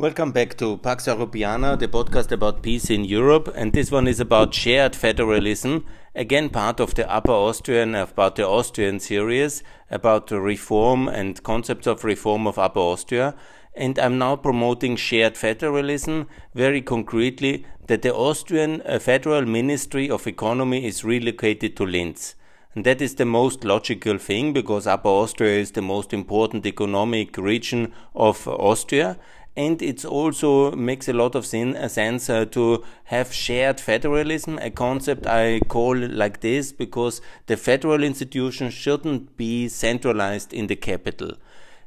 Welcome back to Pax Europeana, the podcast about peace in Europe, and this one is about shared federalism. Again, part of the Upper Austrian, about the Austrian series, about the reform and concepts of reform of Upper Austria. And I'm now promoting shared federalism very concretely that the Austrian uh, Federal Ministry of Economy is relocated to Linz. And that is the most logical thing because Upper Austria is the most important economic region of Austria and it also makes a lot of sin, uh, sense uh, to have shared federalism, a concept I call like this because the federal institutions shouldn't be centralized in the capital.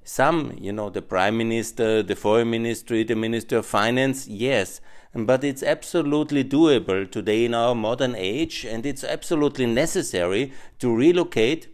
Some, you know, the prime minister, the foreign ministry, the minister of finance, yes, but it's absolutely doable today in our modern age, and it's absolutely necessary to relocate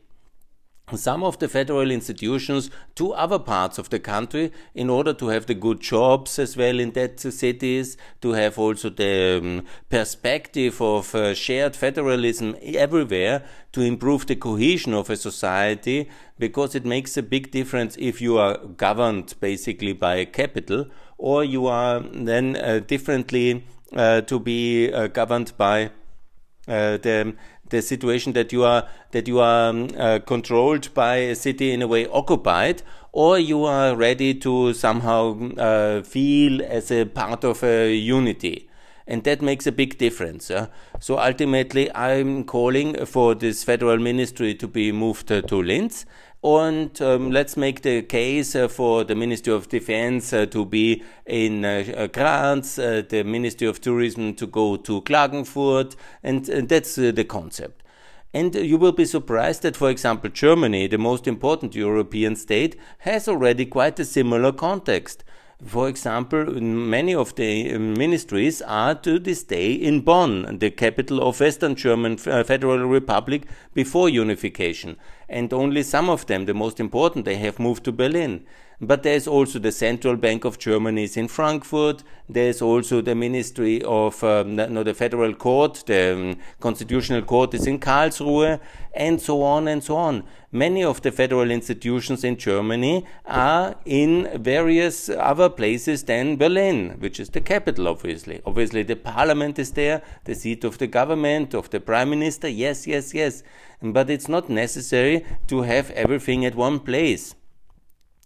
some of the federal institutions to other parts of the country in order to have the good jobs as well in that cities, to have also the um, perspective of uh, shared federalism everywhere, to improve the cohesion of a society, because it makes a big difference if you are governed basically by a capital or you are then uh, differently uh, to be uh, governed by uh, the the situation that you are that you are um, uh, controlled by a city in a way occupied or you are ready to somehow uh, feel as a part of a unity and that makes a big difference. Uh. So ultimately, I'm calling for this federal ministry to be moved uh, to Linz. And um, let's make the case uh, for the Ministry of Defense uh, to be in uh, Graz, uh, the Ministry of Tourism to go to Klagenfurt, and, that's the concept. And you will be surprised that, for example, Germany, the most important European state, has already quite a similar context. For example, many of the uh, ministries are to this day in Bonn, the capital of Western German uh, Federal Republic before unification. And only some of them, the most important, they have moved to Berlin. But there's also the Central Bank of Germany is in Frankfurt. There's also the Ministry of, um, no, the Federal Court, the um, Constitutional Court is in Karlsruhe, and so on and so on. Many of the federal institutions in Germany are in various other places than Berlin, which is the capital, obviously. Obviously, the parliament is there, the seat of the government, of the prime minister. Yes, yes, yes. But it's not necessary to have everything at one place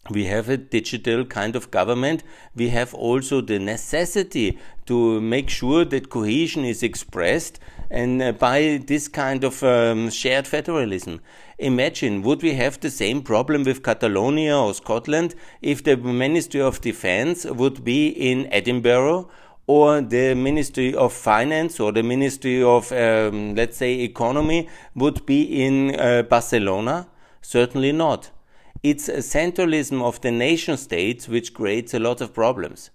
we have a digital kind of government. We have also the necessity to make sure that cohesion is expressed and uh, by this kind of um, shared federalism. Imagine, would we have the same problem with Catalonia or Scotland if the Ministry of Defense would be in Edinburgh or the Ministry of Finance or the Ministry of, um, let's say, Economy would be in uh, Barcelona? Certainly not. It's a centralism of the nation states which creates a lot of problems.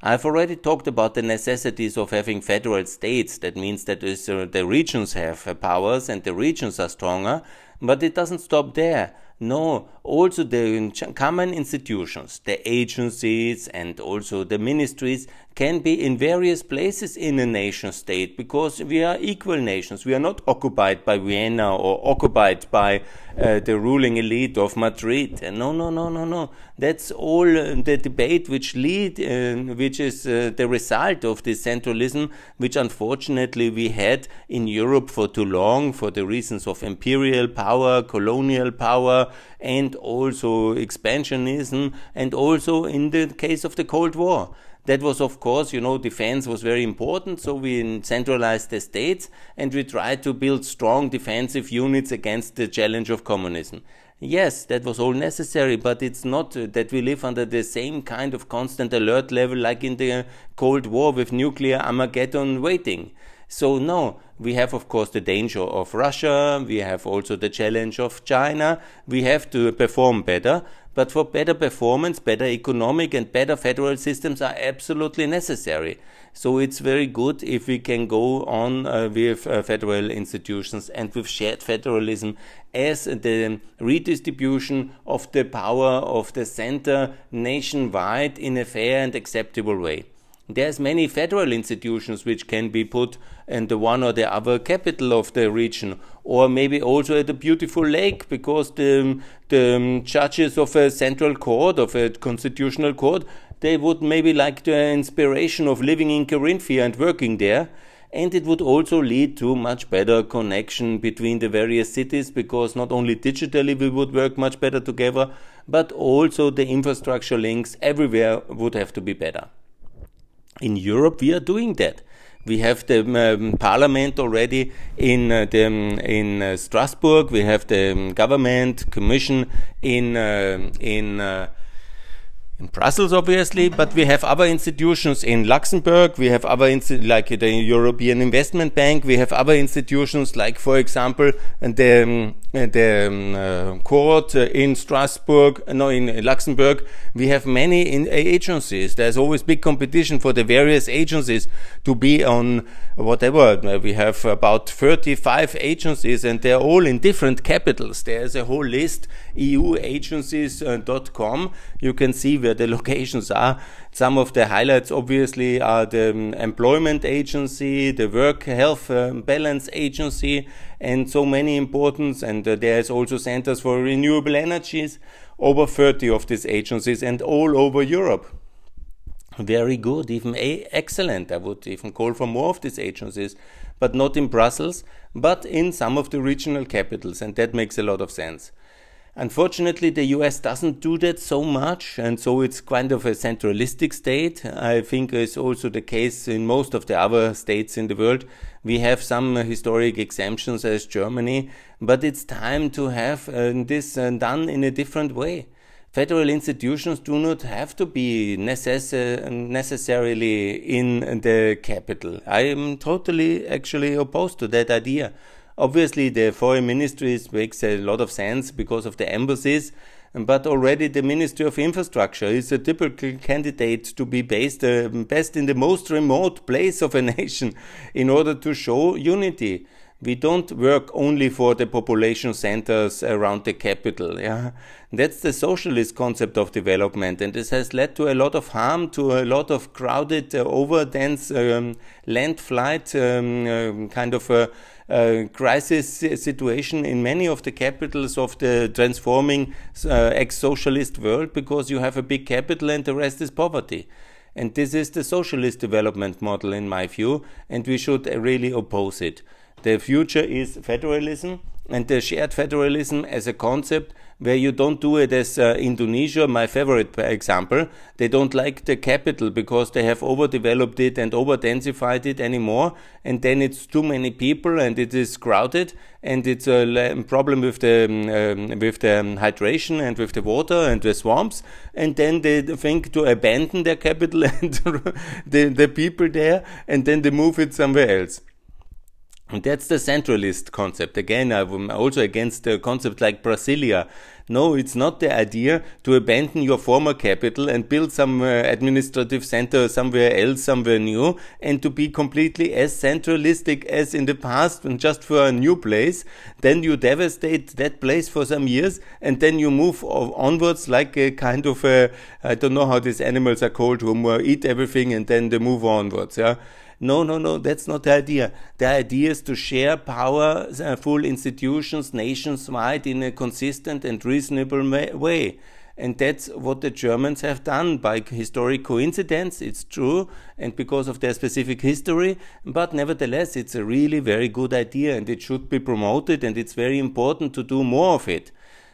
I've already talked about the necessities of having federal states. That means that uh, the regions have uh, powers and the regions are stronger, but it doesn't stop there. No, also the common institutions, the agencies and also the ministries can be in various places in a nation state because we are equal nations. We are not occupied by Vienna or occupied by uh, the ruling elite of Madrid. no, no, no, no, no. That's all uh, the debate which lead, uh, which is uh, the result of this centralism, which unfortunately we had in Europe for too long for the reasons of imperial power, colonial power, and also expansionism, and also in the case of the Cold War. That was, of course, you know, defense was very important, so we centralized the states and we tried to build strong defensive units against the challenge of communism. Yes, that was all necessary, but it's not uh, that we live under the same kind of constant alert level like in the Cold War with nuclear Armageddon waiting. So, no, we have, of course, the danger of Russia, we have also the challenge of China, we have to perform better, but for better performance, better economic and better federal systems are absolutely necessary. So it's very good if we can go on uh, with uh, federal institutions and with shared federalism as the redistribution of the power of the center nationwide in a fair and acceptable way. There's many federal institutions which can be put in the one or the other capital of the region, or maybe also at a beautiful lake, because the, the judges of a central court, of a constitutional court, they would maybe like the inspiration of living in Carinthia and working there. And it would also lead to much better connection between the various cities because not only digitally we would work much better together, but also the infrastructure links everywhere would have to be better. In Europe, we are doing that. We have the um, parliament already in uh, the, um, in uh, Strasbourg. We have the um, government commission in uh, in uh, in Brussels, obviously, but we have other institutions in Luxembourg. We have other like the European Investment Bank. We have other institutions like, for example, the um, the um, uh, court in Strasbourg, no, in Luxembourg. We have many in, agencies. There's always big competition for the various agencies to be on whatever. We have about 35 agencies, and they're all in different capitals. There's a whole list, euagencies.com. You can see where the locations are. Some of the highlights obviously are the um, employment agency, the work health um, balance agency, and so many important. And uh, there is also centers for renewable energies, over 30 of these agencies, and all over Europe. Very good, even a excellent. I would even call for more of these agencies, but not in Brussels, but in some of the regional capitals, and that makes a lot of sense. Unfortunately, the US doesn't do that so much, and so it's kind of a centralistic state. I think is also the case in most of the other states in the world. We have some historic exemptions as Germany, but it's time to have uh, this uh, done in a different way. Federal institutions do not have to be necess necessarily in the capital. I am totally actually opposed to that idea. Obviously, the foreign ministries makes a lot of sense because of the embassies, but already the Ministry of Infrastructure is a typical candidate to be based uh, best in the most remote place of a nation in order to show unity. We don't work only for the population centers around the capital. Yeah? That's the socialist concept of development, and this has led to a lot of harm, to a lot of crowded, uh, over dense um, land flight, um, uh, kind of a uh, crisis situation in many of the capitals of the transforming uh, ex-socialist world because you have a big capital and the rest is poverty. And this is the socialist development model in my view, and we should really oppose it. The future is federalism and the shared federalism as a concept where you don't do it as uh, Indonesia, my favorite example. They don't like the capital because they have overdeveloped it and overdensified it anymore, and then it's too many people and it is crowded, and it's a problem with the um, with the um, hydration and with the water and the swamps, and then they think to abandon their capital and the the people there, and then they move it somewhere else. And that's the centralist concept. Again, I'm also against a concept like Brasilia. No, it's not the idea to abandon your former capital and build some uh, administrative center somewhere else, somewhere new, and to be completely as centralistic as in the past and just for a new place. Then you devastate that place for some years and then you move onwards like a kind of a, I don't know how these animals are called, who eat everything and then they move onwards. Yeah. No, no, no, that's not the idea. The idea is to share powerful uh, institutions nations-wide in a consistent and reasonable way. And that's what the Germans have done by historic coincidence. It's true, and because of their specific history. But nevertheless, it's a really very good idea, and it should be promoted, and it's very important to do more of it.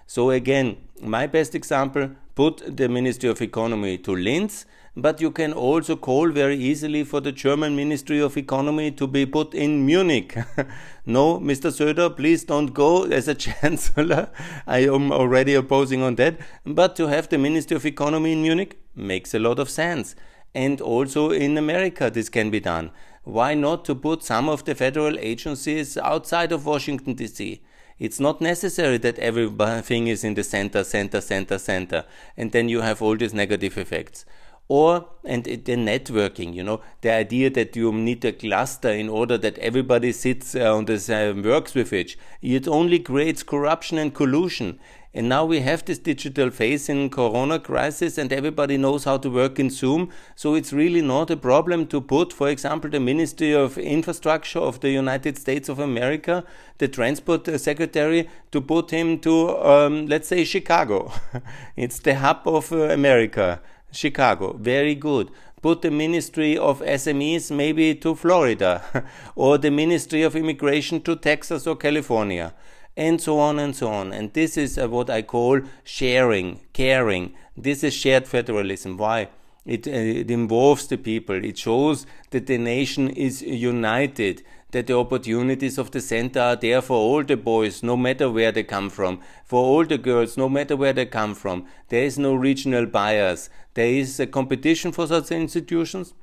So, again, my best example put the Ministry of Economy to Linz but you can also call very easily for the German Ministry of Economy to be put in Munich. no, Mr. Söder, please don't go as a chancellor. I am already opposing on that. But to have the Ministry of Economy in Munich makes a lot of sense. And also in America, this can be done. Why not to put some of the federal agencies outside of Washington, D.C.? It's not necessary that everything is in the center, center, center, center, and then you have all these negative effects. Or and the networking you know the idea that you need a cluster in order that everybody sits uh, on this uh, works with it. It only creates corruption and collusion and now we have this digital phase in corona crisis and everybody knows how to work in zoom so it's really not a problem to put for example the ministry of infrastructure of the united states of america the transport secretary to put him to um, let's say chicago it's the hub of uh, america Chicago. Very good. Put the Ministry of SMEs maybe to Florida, or the Ministry of Immigration to Texas or California, and so on and so on. And this is uh, what I call sharing, caring. This is shared federalism. Why? It, uh, it involves the people. It shows that the nation is united, that the opportunities of the center are there for all the boys, no matter where they come from, for all the girls, no matter where they come from. There is no regional bias. There is a competition for such institutions.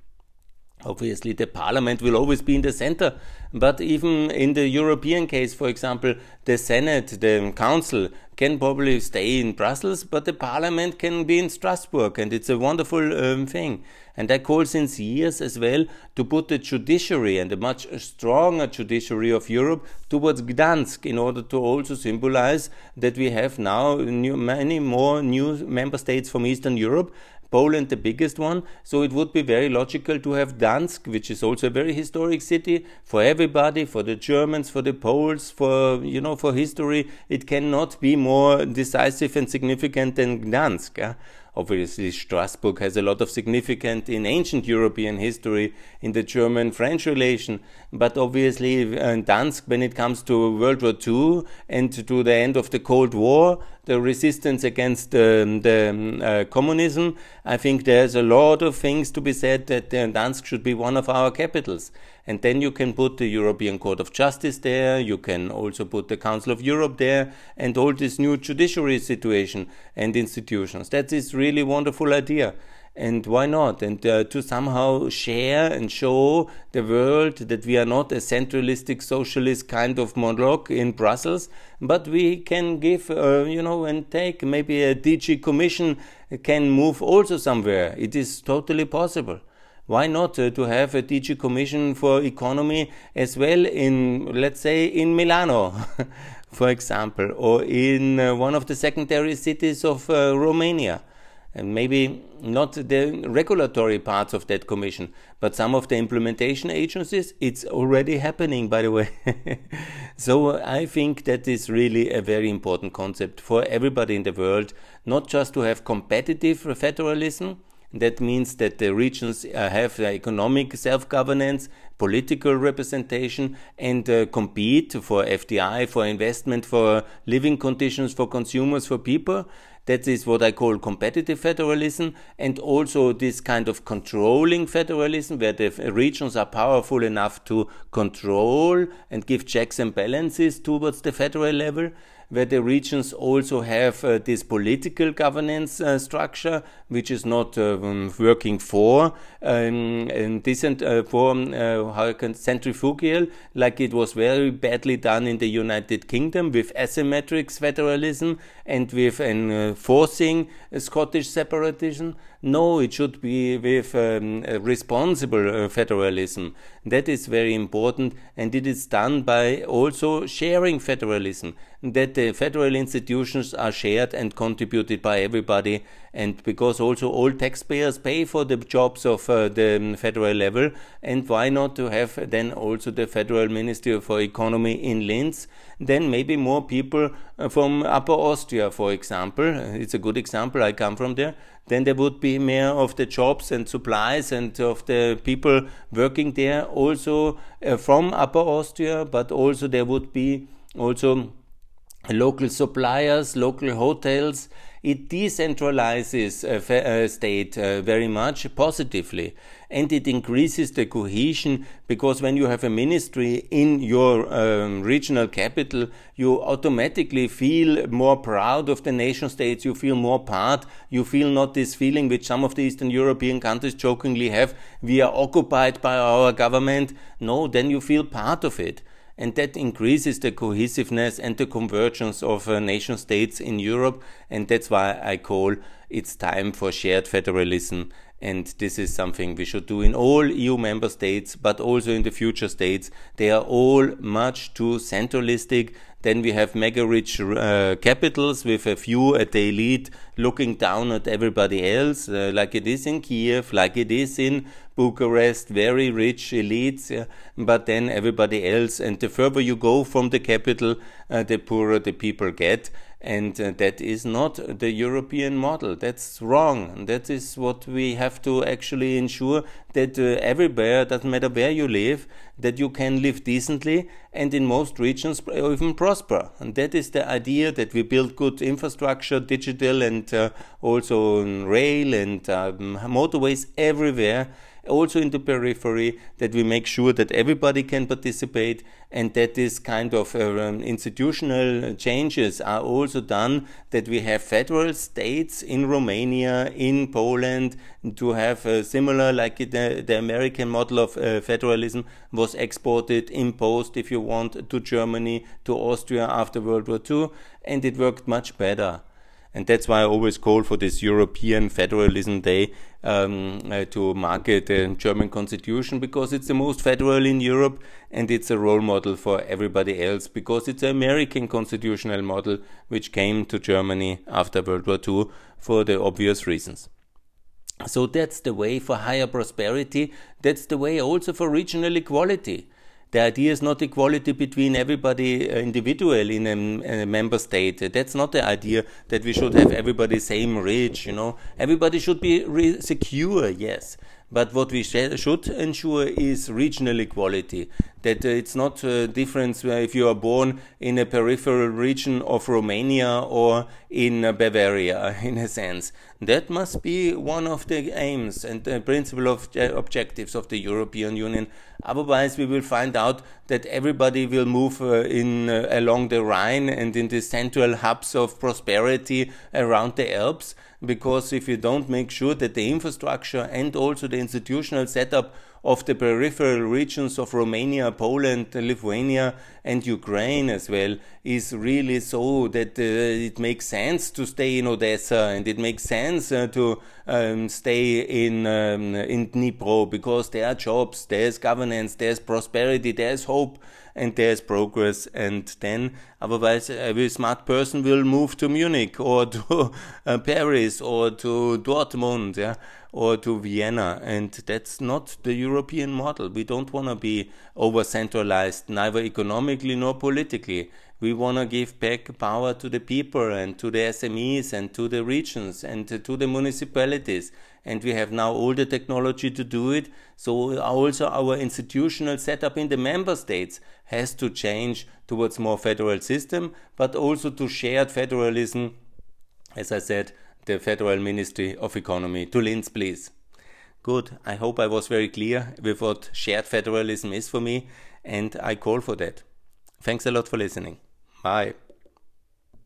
Obviously, the parliament will always be in the center, but even in the European case, for example, the Senate, the Council can probably stay in Brussels, but the parliament can be in Strasbourg, and it's a wonderful um, thing. And I call since years as well to put the judiciary and a much stronger judiciary of Europe towards Gdansk in order to also symbolize that we have now new, many more new member states from Eastern Europe Poland the biggest one, so it would be very logical to have Dansk, which is also a very historic city for everybody, for the Germans, for the Poles, for you know, for history. It cannot be more decisive and significant than Gdansk. Obviously, Strasbourg has a lot of significance in ancient European history, in the German French relation. But obviously, uh, Dansk, when it comes to World War II and to the end of the Cold War, the resistance against um, the um, uh, communism, I think there's a lot of things to be said that uh, Dansk should be one of our capitals. And then you can put the European Court of Justice there, you can also put the Council of Europe there, and all this new judiciary situation and institutions. That is really wonderful idea and why not? And uh, to somehow share and show the world that we are not a centralistic socialist kind of monologue in Brussels, but we can give, uh, you know, and take maybe a DG commission can move also somewhere. It is totally possible why not uh, to have a DG Commission for Economy as well in, let's say, in Milano, for example, or in uh, one of the secondary cities of uh, Romania? And maybe not the regulatory parts of that commission, but some of the implementation agencies, it's already happening, by the way. so I think that is really a very important concept for everybody in the world, not just to have competitive federalism, that means that the regions uh, have economic self governance, political representation, and uh, compete for FDI, for investment, for living conditions for consumers, for people. That is what I call competitive federalism, and also this kind of controlling federalism, where the regions are powerful enough to control and give checks and balances towards the federal level where the regions also have uh, this political governance uh, structure, which is not uh, um, working for um, and decent uh, for um, uh, how can centrifugal, like it was very badly done in the United Kingdom with asymmetric federalism and with enforcing Scottish separatism. No, it should be with um, responsible federalism. That is very important, and it is done by also sharing federalism. That the federal institutions are shared and contributed by everybody, and because also all taxpayers pay for the jobs of uh, the federal level, and why not to have then also the Federal Ministry for Economy in Linz? Then maybe more people uh, from Upper Austria, for example. It's a good example. I come from there then there would be more of the jobs and supplies and of the people working there also uh, from Upper Austria, but also there would be also local suppliers, local hotels, it decentralizes a uh, state uh, very much positively and it increases the cohesion because when you have a ministry in your um, regional capital you automatically feel more proud of the nation states you feel more part you feel not this feeling which some of the eastern european countries jokingly have we are occupied by our government. No then you feel part of it and that increases the cohesiveness and the convergence of uh, nation states in Europe. And that's why I call it's time for shared federalism. And this is something we should do in all EU member states, but also in the future states. They are all much too centralistic. Then we have mega rich uh, capitals with a few at the elite looking down at everybody else, uh, like it is in Kiev, like it is in Bucharest, very rich elites, yeah, but then everybody else. And the further you go from the capital, uh, the poorer the people get. And uh, that is not the European model. That's wrong. That is what we have to actually ensure that uh, everywhere, doesn't matter where you live, that you can live decently and in most regions even prosper. And that is the idea that we build good infrastructure, digital and uh, also rail and um, motorways everywhere also in the periphery, that we make sure that everybody can participate and that this kind of uh, um, institutional changes are also done, that we have federal states in Romania, in Poland, to have uh, similar, like the, the American model of uh, federalism was exported, imposed, if you want, to Germany, to Austria after World War II, and it worked much better. And that's why I always call for this European Federalism Day um, uh, to market the German constitution because it's the most federal in Europe and it's a role model for everybody else because it's an American constitutional model which came to Germany after World War II for the obvious reasons. So that's the way for higher prosperity. That's the way also for regional equality the idea is not equality between everybody uh, individual in a, a, member state. That's not the idea that we should have everybody same rich, you know. Everybody should be secure, yes. But what we sh should ensure is regional equality. That uh, it's not a difference if you are born in a peripheral region of Romania or in uh, Bavaria, in a sense. That must be one of the aims and the principal of the objectives of the European Union. Otherwise, we will find out that everybody will move uh, in uh, along the Rhine and in the central hubs of prosperity around the Alps because if you don't make sure that the infrastructure and also the institutional setup of the peripheral regions of Romania, Poland, Lithuania, and Ukraine as well is really so that uh, it makes sense to stay in Odessa and it makes sense uh, to um, stay in um, in Dnipro because there are jobs, there's governance, there's prosperity, there's hope and there's progress. And then, otherwise, every smart person will move to Munich or to uh, Paris or to Dortmund, yeah, or to Vienna. And that's not the European model. We don't want to be over centralized, neither economically nor politically. We want to give back power to the people and to the SMEs and to the regions and to the municipalities and we have now all the technology to do it. So also our institutional setup in the member states has to change towards more federal system, but also to shared federalism. As I said, the Federal Ministry of Economy. To Linz, please. Good. I hope I was very clear with what shared federalism is for me, and I call for that. Thanks a lot for listening. Bye.